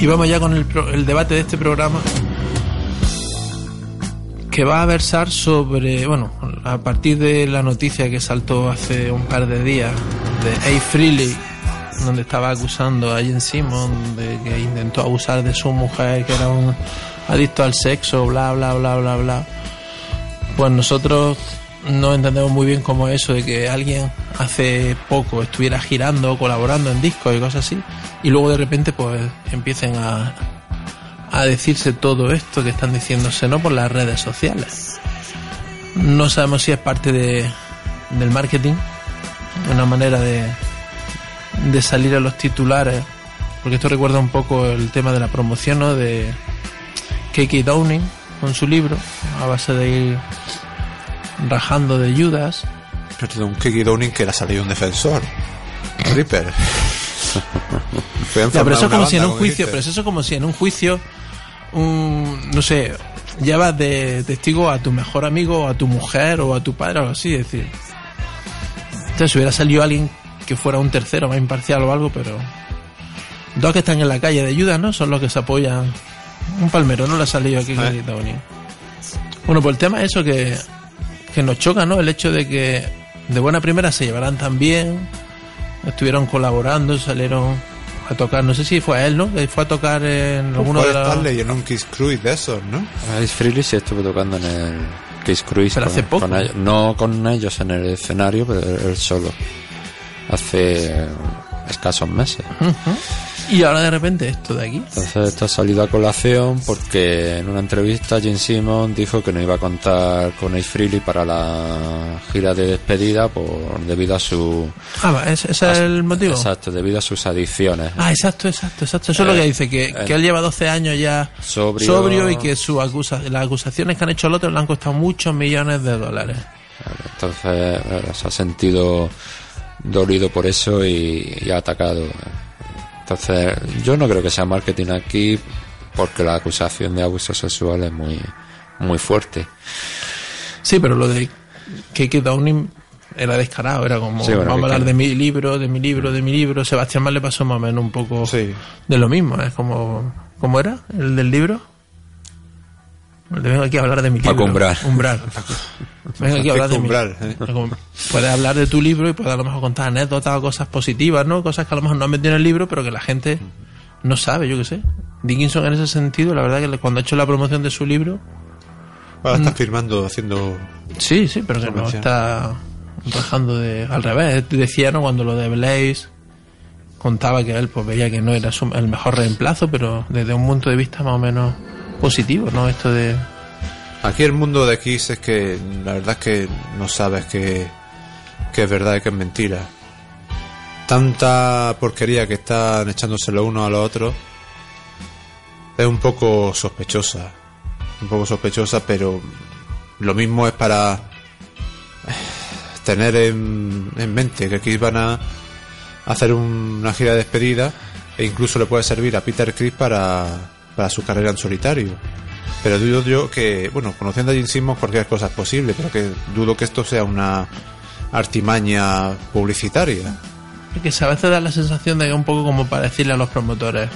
Y vamos ya con el, el debate de este programa que va a versar sobre, bueno, a partir de la noticia que saltó hace un par de días de A. Freely, donde estaba acusando a Jen Simon de que intentó abusar de su mujer, que era un adicto al sexo, bla, bla, bla, bla, bla. Pues nosotros no entendemos muy bien cómo eso de que alguien hace poco estuviera girando, colaborando en discos y cosas así, y luego de repente pues empiecen a, a decirse todo esto que están diciéndose no por las redes sociales. No sabemos si es parte de, del marketing, una manera de, de salir a los titulares, porque esto recuerda un poco el tema de la promoción ¿no? de K.K. Downing con su libro, a base de ir rajando de Judas. Pero un Kiki Downing que era salido un defensor. Ya, pero eso como si en un juicio, pero eso es como si en un juicio, un, no sé, llevas de testigo a tu mejor amigo, o a tu mujer, o a tu padre, o algo así, es decir. Entonces, si hubiera salido alguien que fuera un tercero, más imparcial o algo, pero. Dos que están en la calle de ayuda, ¿no? Son los que se apoyan. Un palmero, no le ha salido aquí que Downing. Bueno, pues el tema es eso que, que nos choca, ¿no? El hecho de que de buena primera se llevarán tan bien, estuvieron colaborando, salieron a tocar, no sé si fue a él, ¿no? Que fue a tocar en alguno Puede de los... estar leyendo un Kiss Cruise de esos, ¿no? Alice Freely sí estuvo tocando en el Kiss Cruise. Pero con- hace poco. con ellos. no con ellos en el escenario, pero él solo. Hace escasos meses. Y ahora de repente esto de aquí. Entonces esto ha salido a colación porque en una entrevista Jim Simon dijo que no iba a contar con Ace Frehley para la gira de despedida por debido a su Ah, va, ¿ese, ese es el motivo? exacto debido a sus adicciones Ah, exacto, exacto, exacto. Eso es lo Eh, que dice, que, eh. que él lleva 12 años ya Sobrio. y que su acusa, las acusaciones que han hecho el otro le han costado muchos millones de dólares. entonces eh, se ha sentido dolido por eso y, y ha atacado entonces yo no creo que sea marketing aquí porque la acusación de abuso sexual es muy muy fuerte Sí, pero lo de K.K. Downing era descarado, era como, Sí, bueno, vamos a que- hablar de mi libro, de mi libro, de mi libro. Sebastián más le pasó más o menos un poco Sí. de lo mismo, es como, ¿cómo era? ¿El del libro? Vengo aquí a hablar de mi libro. Umbral. Umbral. Vengo aquí a hablar de mi Umbral, ¿eh? Puedes hablar de tu libro y puedes a lo mejor contar anécdotas o cosas positivas, ¿no? Cosas que a lo mejor no has metido en el libro, pero que la gente no sabe, yo qué sé. Dickinson en ese sentido, la verdad que cuando ha hecho la promoción de su libro, Ahora está firmando, haciendo. sí, sí, pero que no está rajando de... Al revés, decía, ¿no? Cuando lo de Blaze contaba que él pues veía que no era su- el mejor reemplazo, pero desde un punto de vista más o menos positivo, ¿no? Esto de... Aquí el mundo de X es que la verdad es que no sabes que, que es verdad y que es mentira. Tanta porquería que están echándose los unos a los otros es un poco sospechosa. Un poco sospechosa, pero lo mismo es para tener en, en mente que aquí van a hacer un- una gira de despedida e incluso le puede servir a Peter Chris para, para su carrera en solitario. Pero dudo yo que, bueno, conociendo a Gene Simmons cualquier cosa es posible, pero que dudo que esto sea una artimaña publicitaria. Que a veces da la sensación de que es un poco como para decirle a los promotores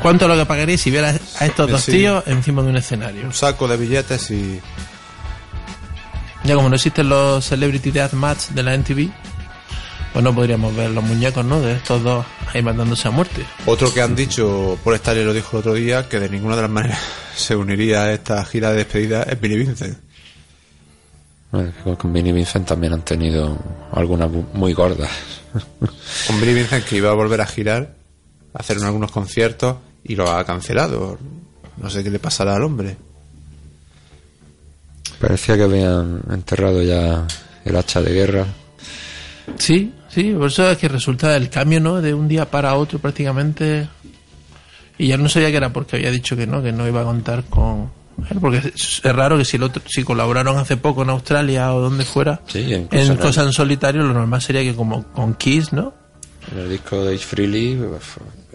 ¿Cuánto es lo que pagaréis si vieras a estos dos Sí. tíos encima de un escenario? Un saco de billetes y... Ya como no existen los Celebrity Death Match de la NTV, no podríamos ver los muñecos, ¿no? De estos dos ahí matándose a muerte. Otro que han dicho, por Stanley lo dijo el otro día, que de ninguna de las maneras se uniría a esta gira de despedida es Billy Vincent. Bueno, con- Vinnie Vincent también han tenido algunas muy gordas. Con Billy Vincent que iba a volver a girar, a hacer algunos conciertos y lo ha cancelado. No sé qué le pasará al hombre. Parecía que habían enterrado ya el hacha de guerra. Sí, sí, por eso es que resulta el cambio, ¿no? De un día para otro prácticamente. Y ya no sabía que era porque había dicho que no, que no iba a contar con él, porque es, raro que si, el otro, si colaboraron hace poco en Australia o donde fuera, Sí, en cosas en solitario, lo normal sería que como con Kiss, ¿no? En el disco de Ace Frehley pues,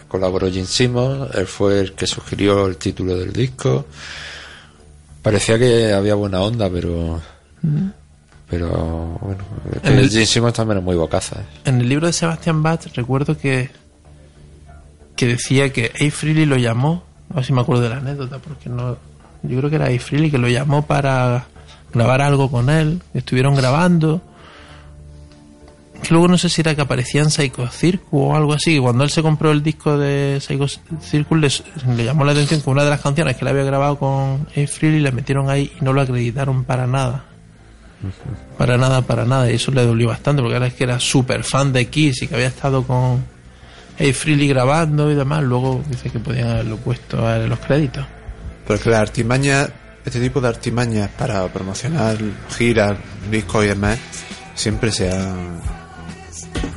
colaboró Gene Simmons, él fue el que sugirió el título del disco. Parecía que había buena onda, pero. Pero bueno, En el- Gene Simmons también es muy bocaza. ¿eh? En el libro de Sebastian Bach recuerdo que que decía que A. Freely lo llamó, a ver si me acuerdo de la anécdota, porque no, yo creo que era A. Freely que lo llamó para grabar algo con él, estuvieron grabando, luego no sé si era que aparecía en Psycho Circus o algo así, cuando él se compró el disco de Psycho Circus le, le llamó la atención que una de las canciones que él había grabado con A. Freely le metieron ahí y no lo acreditaron para nada. Para nada, para nada. Y eso le dolió bastante, porque ahora es que era súper fan de Kiss y que había estado con A. Freely grabando y demás. Luego dice que podían haberlo puesto en los créditos. Pero que las artimañas, este tipo de artimañas para promocionar giras, discos y demás, siempre se han,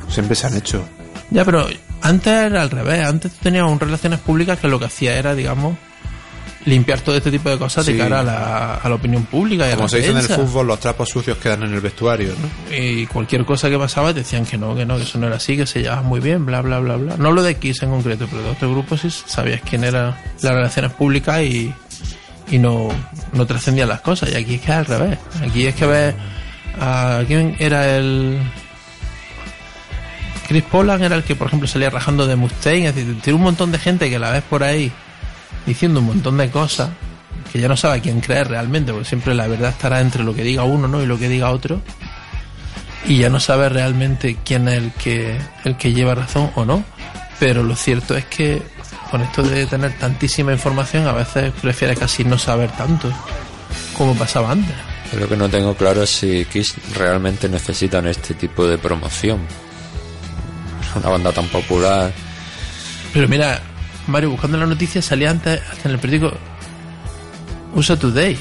siempre se han hecho. Ya, pero antes era al revés. Antes un relaciones públicas que lo que hacía era, digamos, limpiar todo este tipo de cosas de cara a la, a la opinión pública y a Como la se dice en el fútbol, los trapos sucios quedan en el vestuario, ¿no? Y cualquier cosa que pasaba decían que no, que no, que eso no era así, que se llevaban muy bien, bla, bla, bla, bla. No lo de Kiss en concreto, pero de otro grupo sí sabías quién era las relaciones públicas y, y no, no trascendían las cosas. Y aquí es que es al revés. Aquí es que ves a quién era el... Chris Polan era el que, por ejemplo, salía rajando de Mustaine. Es decir, tiene un montón de gente que la ves por ahí diciendo un montón de cosas que ya no sabe a quién creer realmente, porque siempre la verdad estará entre lo que diga uno ¿no? y lo que diga otro y ya no sabe realmente quién es el que el que lleva razón o no pero lo cierto es que con esto de tener tantísima información a veces prefiere casi no saber tanto como pasaba antes Lo que no tengo claro es si Kiss realmente necesitan este tipo de promoción. Una banda tan popular. pero mira Mario buscando la noticia salía antes hasta en el periódico USA Today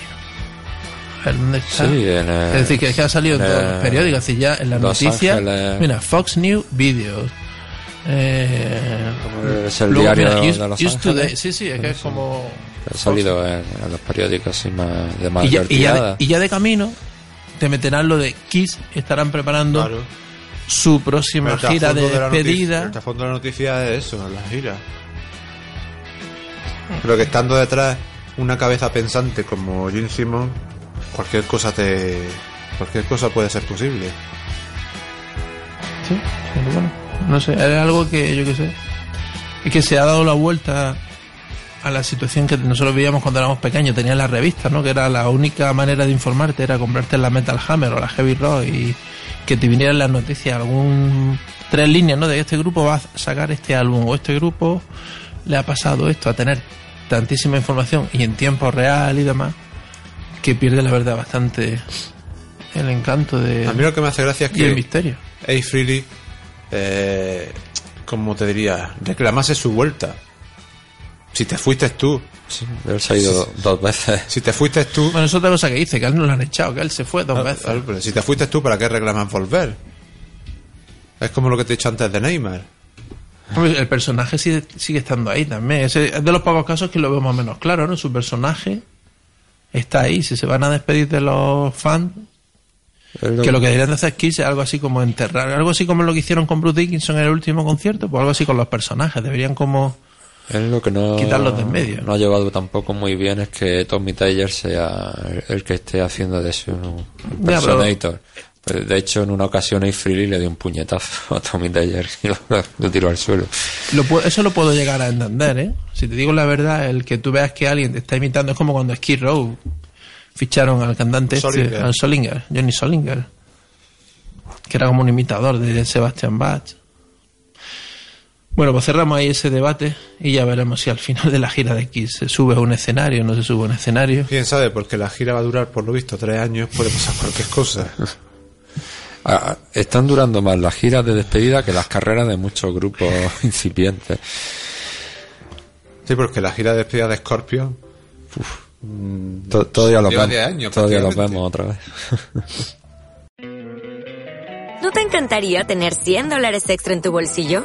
A ver, ¿dónde está? Sí, en el- es decir que, es que ha salido en todos los periódicos así ya en las Los noticias Ángeles. mira Fox News Videos eh, Es el luego, diario mira, Us- de Los Us Today. Sí sí es que es como Ha salido en, en los periódicos así más, de y ya, y, ya de, y ya de camino te meterán lo de Kiss estarán preparando Claro. su próxima El gira de la noticia- despedida el trasfondo de la noticia es eso, la gira. Pero que estando detrás una cabeza pensante como Gene Simmons, cualquier cosa te. cualquier cosa puede ser posible. Sí, pero bueno, no sé, es algo que yo que sé. Es que se ha dado la vuelta a la situación que nosotros vivíamos cuando éramos pequeños. Tenías las revistas, ¿no? Que era la única manera de informarte, era comprarte la Metal Hammer o la Heavy Rock y que te vinieran las noticias, algún tres líneas, ¿no? De este grupo va a sacar este álbum o este grupo le ha pasado esto, a tener tantísima información y en tiempo real y demás, que pierde la verdad bastante el encanto de A mí lo que me hace gracia es y el que misterio. A. Freely, eh, como te diría, reclamase su vuelta. Si te fuiste tú, Sí, él se ha ido dos veces. si te fuiste tú, Bueno, es otra cosa que dice, que a él no lo han echado, que él se fue dos Ah, veces. pero si te fuiste tú, ¿para qué reclamas volver? Es como lo que te he dicho antes de Neymar. El personaje sigue, sigue estando ahí también. Es de los pocos casos que lo o menos claro, ¿no? Su personaje está ahí. Si se van a despedir de los fans, que lo que deberían de hacer es que irse algo así como enterrar, algo así como lo que hicieron con Bruce Dickinson en el último concierto, pues algo así con los personajes. Deberían como... Él lo que no, Quitarlos de en medio. no ha llevado tampoco muy bien es que Tommy Taylor sea el, que esté haciendo de su Ya, personator. Pues, De hecho, en una ocasión a Freely le dio un puñetazo a Tommy Taylor y lo, lo tiró al suelo. Lo eso lo puedo llegar a entender, ¿eh? Si te digo la verdad, el que tú veas que alguien te está imitando es como cuando Skid Row ficharon al cantante este, Solinger. al Solinger, Johnny Solinger, que era como un imitador de Sebastian Bach. Bueno, pues cerramos ahí ese debate y ya veremos si al final de la gira de Kiss se sube a un escenario o no se sube a un escenario. Quién sabe, porque la gira va a durar, por lo visto, tres años, puede pasar cualquier cosa. Ah, están durando más las giras de despedida que las carreras de muchos grupos incipientes. Sí, porque la gira de despedida de Scorpion, To- Todavía los vemos, 10 años, todavía los vemos otra vez. ¿No te encantaría tener 100 dólares extra en tu bolsillo?